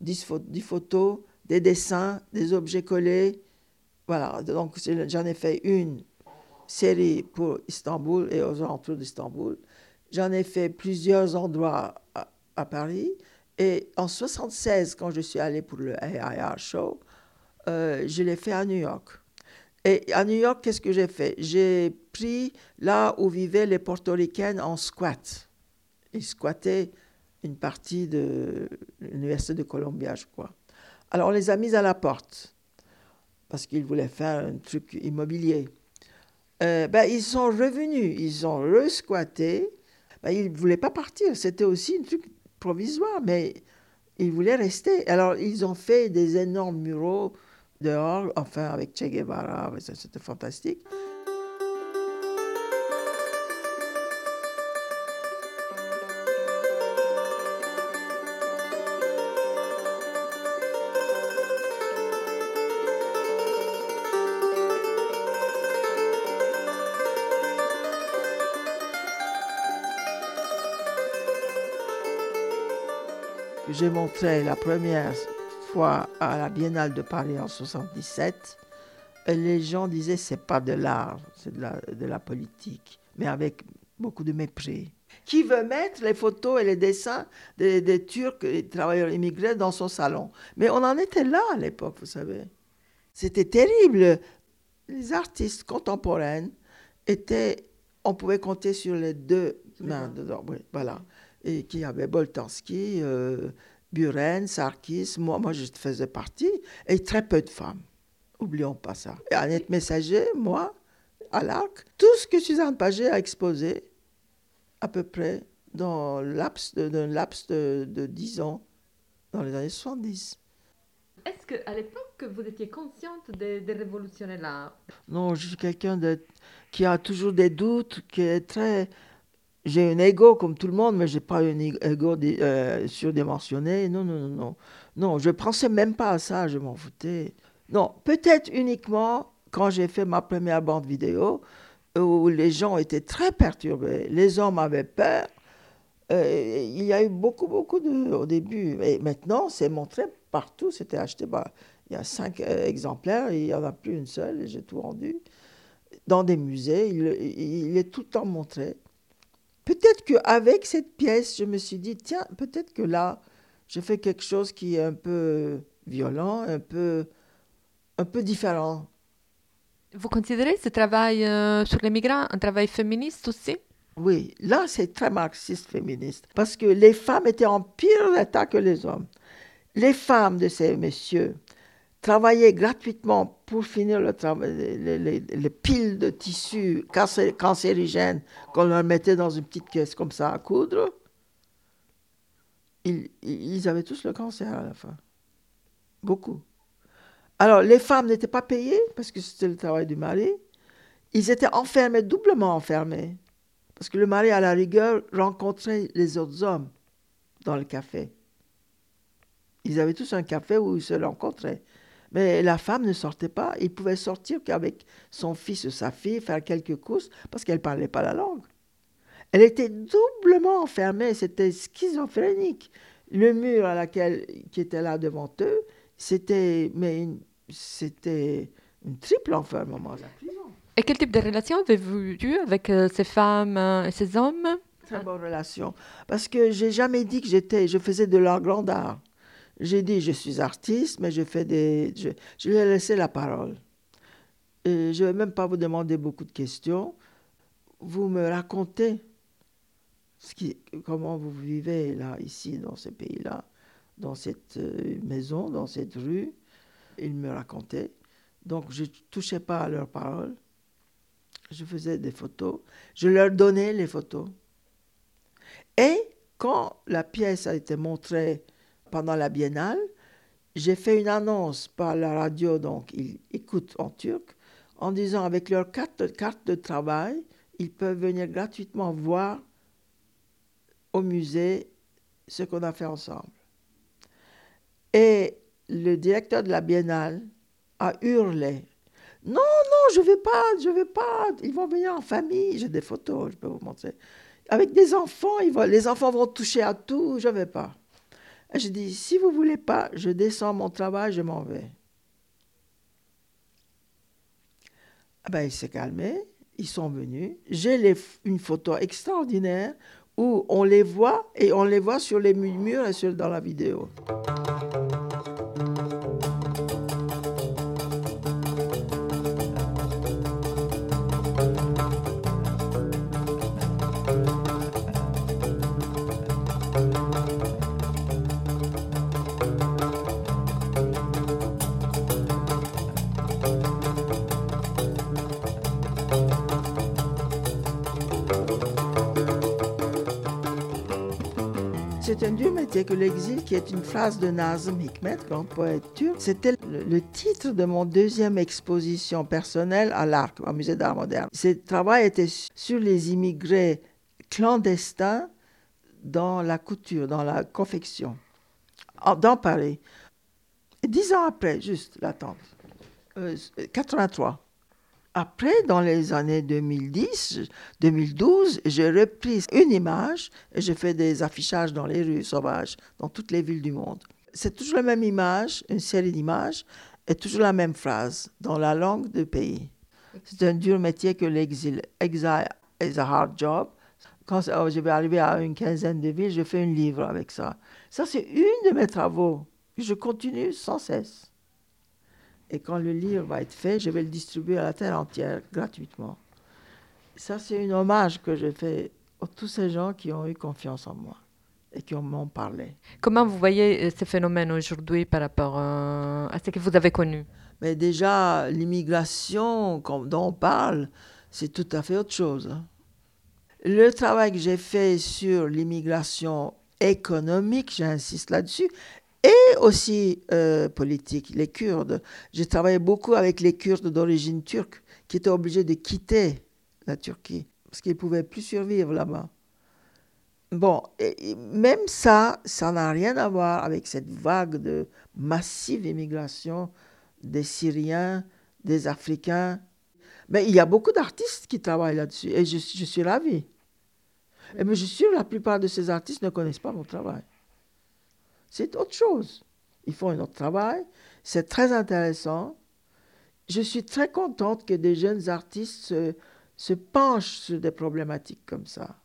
dix, photos, des dessins, des objets collés. Voilà, donc j'en ai fait une série pour Istanbul et aux alentours d'Istanbul. J'en ai fait plusieurs endroits à, Paris. Et en 76, quand je suis allé pour le AIR Show, euh, je l'ai fait à New York. Et à New York, qu'est-ce que j'ai fait? J'ai pris là où vivaient les portoricaines en squat. Ils squattaient une partie de l'université de Columbia, je crois. Alors on les a mis à la porte parce qu'ils voulaient faire un truc immobilier. Euh, ben, ils sont revenus, ils ont resquatté. Ben, ils ne voulaient pas partir, c'était aussi un truc provisoire, mais ils voulaient rester. Alors ils ont fait des énormes muraux dehors, enfin avec Che Guevara, c'était fantastique. J'ai montré la première fois à la Biennale de Paris en 77, les gens disaient c'est pas de l'art, c'est de la, de la politique, mais avec beaucoup de mépris. Qui veut mettre les photos et les dessins des, des Turcs et des travailleurs immigrés dans son salon? Mais on en était là à l'époque, vous savez. C'était terrible. Les artistes contemporains étaient, on pouvait compter sur les deux mains dedans, voilà. Et qui avait Boltanski, euh, Buren, Sarkis, moi, moi je faisais partie, et très peu de femmes. Oublions pas ça. Et Annette Messager, moi, à l'ARC, tout ce que Suzanne Paget a exposé, à peu près, dans laps de, laps de, de 10 ans, dans les années 70. Est-ce qu'à l'époque, vous étiez consciente de, de révolutionner l'art Non, je suis quelqu'un qui a toujours des doutes, qui est très j'ai un ego comme tout le monde, mais je n'ai pas un ego euh, surdimensionné. Non, non, non, non. Non, je ne pensais même pas à ça, je m'en foutais. Non, peut-être uniquement quand j'ai fait ma première bande vidéo, où les gens étaient très perturbés. Les hommes avaient peur. Euh, il y a eu beaucoup, beaucoup de, au début. Et maintenant, c'est montré partout. C'était acheté. Il y a cinq euh, exemplaires, il n'y en a plus une seule, et j'ai tout rendu. Dans des musées, il, il, est tout le temps montré. Peut-être qu'avec cette pièce, je me suis dit, tiens, peut-être que là, je fais quelque chose qui est un peu violent, un peu, un peu différent. Vous considérez ce travail euh, sur les migrants un travail féministe aussi? Oui, là c'est très marxiste féministe parce que les femmes étaient en pire état que les hommes. Les femmes de ces messieurs travaillaient gratuitement pour finir le les, les, les, piles de tissus cancérigènes qu'on leur mettait dans une petite caisse comme ça à coudre. Ils avaient tous le cancer à la fin. Beaucoup. Alors, les femmes n'étaient pas payées parce que c'était le travail du mari. Ils étaient enfermés, doublement enfermés. Parce que le mari, à la rigueur, rencontrait les autres hommes dans le café. Ils avaient tous un café où ils se rencontraient. Mais la femme ne sortait pas. Il pouvait sortir qu'avec son fils ou sa fille, faire quelques courses, parce qu'elle ne parlait pas la langue. Elle était doublement enfermée. C'était schizophrénique. Le mur à laquelle, qui était là devant eux, c'était mais c'était une triple enfermement. Et quel type de relation avez-vous eu avec euh, ces femmes euh, et ces hommes? Très bonne relation. Parce que j'ai jamais dit que j'étais, je faisais de l'art grand art. J'ai dit je suis artiste, mais je fais des, je, lui ai laissé la parole. Je ne vais même pas vous demander beaucoup de questions. Vous me racontez comment vous vivez là, ici, dans ce pays-là dans cette euh, maison, dans cette rue. Ils me racontaient. Donc, je ne touchais pas à leurs paroles. Je faisais des photos. Je leur donnais les photos. Et quand la pièce a été montrée pendant la biennale, j'ai fait une annonce par la radio, donc ils écoutent en turc, en disant avec leur carte, de travail, ils peuvent venir gratuitement voir au musée ce qu'on a fait ensemble. Et le directeur de la biennale a hurlé Non, non, je ne vais pas, je ne vais pas. Ils vont venir en famille. J'ai des photos, je peux vous montrer. Avec des enfants, les enfants vont toucher à tout, je ne vais pas. Je dis Si vous ne voulez pas, je descends mon travail, je m'en vais. Ah ben, il s'est calmé, ils sont venus. J'ai une photo extraordinaire où on les voit et on les voit sur les murs et sur, dans la vidéo. Un dur métier que l'exil, qui est une phrase de Nazım Hikmet, grand poète turc. C'était le, titre de mon deuxième exposition personnelle à l'Arc, au musée d'art moderne. Ce travail était sur les immigrés clandestins dans la couture, dans la confection, dans Paris. dix ans après, juste l'attente, euh, 83. Après, dans les années 2010, 2012, j'ai repris une image et j'ai fait des affichages dans les rues sauvages, dans toutes les villes du monde. C'est toujours la même image, une série d'images, et toujours la même phrase, dans la langue du pays. C'est un dur métier que l'exil. Exile is a hard job. Quand oh, je vais arriver à une quinzaine de villes, je fais un livre avec ça. Ça, c'est une de mes travaux. Je continue sans cesse. Et quand le livre va être fait, je vais le distribuer à la terre entière gratuitement. Ça, c'est un hommage que je fais à tous ces gens qui ont eu confiance en moi et qui m'ont parlé. Comment vous voyez euh, ce phénomène aujourd'hui par rapport euh, à ce que vous avez connu? Mais déjà, l'immigration dont on parle, c'est tout à fait autre chose. Le travail que j'ai fait sur l'immigration économique, j'insiste là-dessus, et aussi euh, politique, les Kurdes. J'ai travaillé beaucoup avec les Kurdes d'origine turque qui étaient obligés de quitter la Turquie parce qu'ils ne pouvaient plus survivre là-bas. Bon, et même ça, ça n'a rien à voir avec cette vague de massive immigration des Syriens, des Africains. Mais il y a beaucoup d'artistes qui travaillent là-dessus et je, suis ravie. Mais je suis sûr que la plupart de ces artistes ne connaissent pas mon travail c'est autre chose. Ils font un autre travail, c'est très intéressant. Je suis très contente que des jeunes artistes se, penchent sur des problématiques comme ça.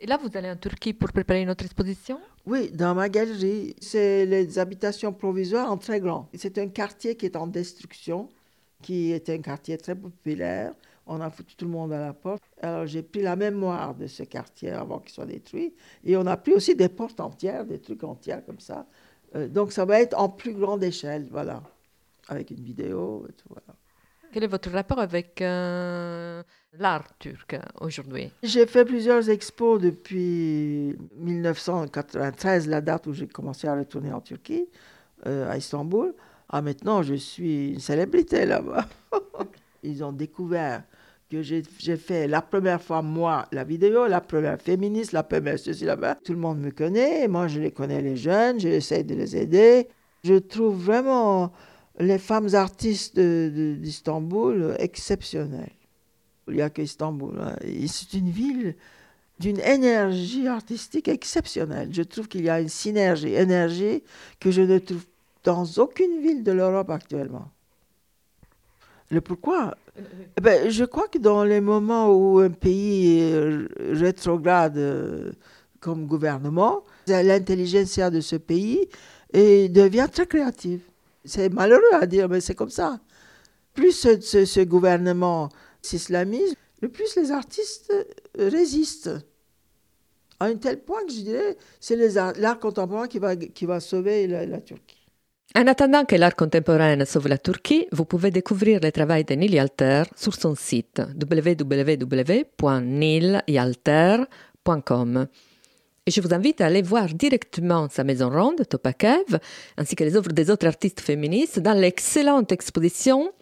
Et là, vous allez en Turquie pour préparer une autre exposition? Oui, dans ma galerie. C'est les habitations provisoires en très grand. C'est un quartier qui est en destruction, qui était un quartier très populaire. On a foutu tout le monde à la porte. Alors j'ai pris la mémoire de ce quartier avant qu'il soit détruit. Et on a pris aussi des portes entières, des trucs entiers comme ça. Euh, donc ça va être en plus grande échelle, voilà. Avec une vidéo et tout, voilà. Quel est votre rapport avec euh, l'art turc aujourd'hui? J'ai fait plusieurs expos depuis 1993, la date où j'ai commencé à retourner en Turquie, euh, à Istanbul. Ah, maintenant, je suis une célébrité là-bas. Ils ont découvert que j'ai fait la première fois, moi, la vidéo, la première féministe, la première ceci, là-bas. Tout le monde me connaît, moi, je les connais, les jeunes, j'essaie de les aider. Je trouve vraiment les femmes artistes d'Istanbul exceptionnelles. Il n'y a qu'Istanbul. Hein. C'est une ville d'une énergie artistique exceptionnelle. Je trouve qu'il y a une synergie, énergie que je ne trouve dans aucune ville de l'Europe actuellement. Le pourquoi? Eh ben, Je crois que dans les moments où un pays rétrograde euh, comme gouvernement, l'intelligence de ce pays devient très créative. C'est malheureux à dire, mais c'est comme ça. Plus ce, gouvernement s'islamise, le plus les artistes résistent. À un tel point que je dirais, c'est l'art contemporain qui va sauver la, Turquie. En attendant que l'art contemporain sauve la Turquie, vous pouvez découvrir le travail de Nili Alter sur son site www.nilialter.com. Et je vous invite à aller voir directement sa maison ronde, Topakev, ainsi que les œuvres des autres artistes féministes dans l'excellente exposition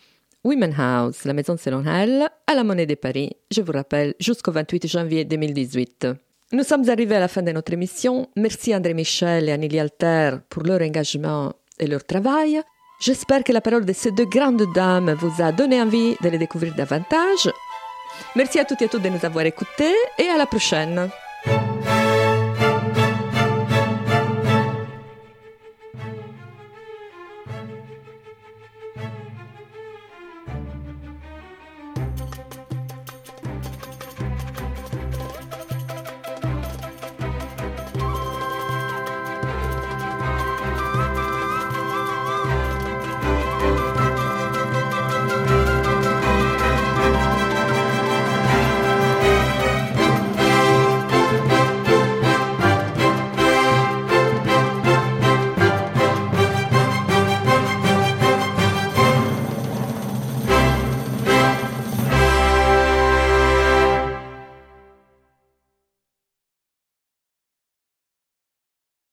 Women House, la maison selon elle, à la Monnaie de Paris, je vous rappelle, jusqu'au 28 janvier 2018. Nous sommes arrivés à la fin de notre émission. Merci André Michel et Annelie Alter pour leur engagement et leur travail. J'espère que la parole de ces deux grandes dames vous a donné envie de les découvrir davantage. Merci à toutes et à tous de nous avoir écoutés et à la prochaine.